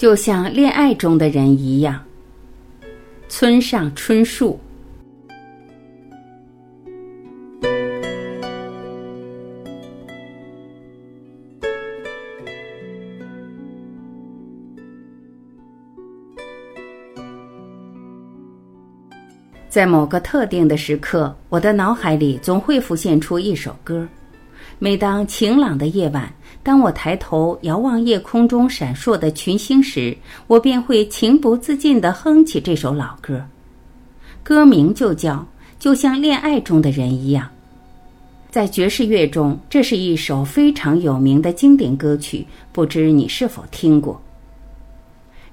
就像恋爱中的人一样。村上春树。在某个特定的时刻，我的脑海里总会浮现出一首歌。每当晴朗的夜晚，当我抬头遥望夜空中闪烁的群星时，我便会情不自禁地哼起这首老歌。歌名就叫《就像恋爱中的人一样》。在爵士乐中，这是一首非常有名的经典歌曲，不知你是否听过？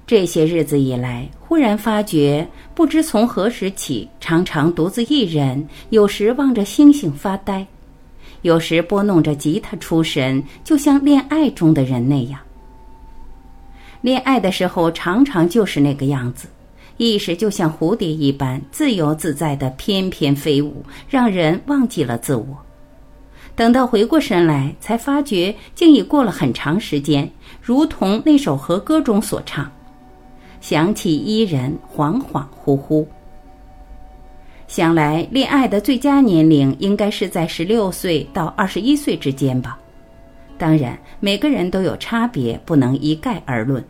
这些日子以来，忽然发觉，不知从何时起，常常独自一人，有时望着星星发呆，有时拨弄着吉他出神，就像恋爱中的人那样。恋爱的时候，常常就是那个样子，意识就像蝴蝶一般自由自在的翩翩飞舞，让人忘记了自我。等到回过神来，才发觉竟已过了很长时间，如同那首和歌中所唱。想起伊人，恍恍惚惚。想来恋爱的最佳年龄应该是在十六岁到二十一岁之间吧。当然，每个人都有差别，不能一概而论。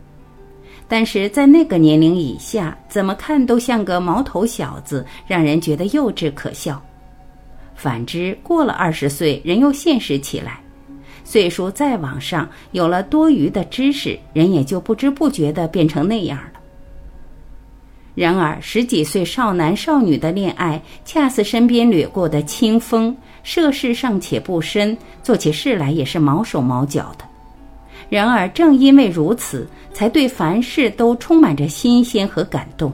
但是在那个年龄以下，怎么看都像个毛头小子，让人觉得幼稚可笑。反之，过了二十岁，人又现实起来。岁数再往上，有了多余的知识，人也就不知不觉地变成那样了。然而，十几岁少男少女的恋爱，恰似身边掠过的清风，涉世尚且不深，做起事来也是毛手毛脚的。然而，正因为如此，才对凡事都充满着新鲜和感动。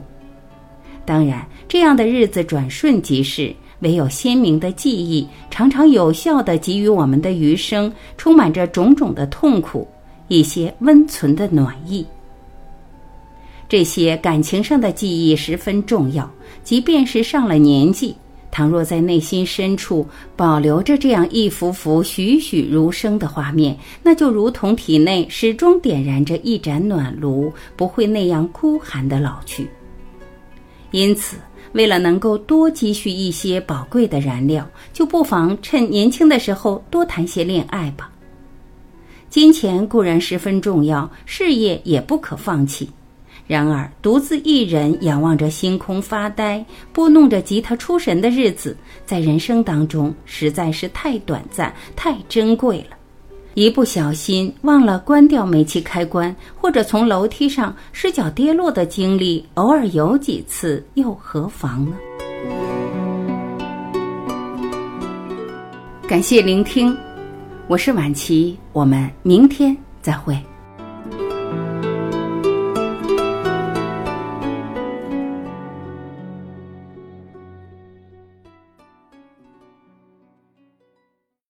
当然，这样的日子转瞬即逝，唯有鲜明的记忆，常常有效地给予我们的余生，充满着种种的痛苦，一些温存的暖意。这些感情上的记忆十分重要，即便是上了年纪，倘若在内心深处保留着这样一幅幅栩栩如生的画面，那就如同体内始终点燃着一盏暖炉，不会那样孤寒的老去。因此，为了能够多积蓄一些宝贵的燃料，就不妨趁年轻的时候多谈些恋爱吧。金钱固然十分重要，事业也不可放弃。然而，独自一人仰望着星空发呆，拨弄着吉他出神的日子，在人生当中实在是太短暂、太珍贵了。一不小心忘了关掉煤气开关，或者从楼梯上失脚跌落的经历，偶尔有几次，又何妨呢？感谢聆听，我是晚琪，我们明天再会。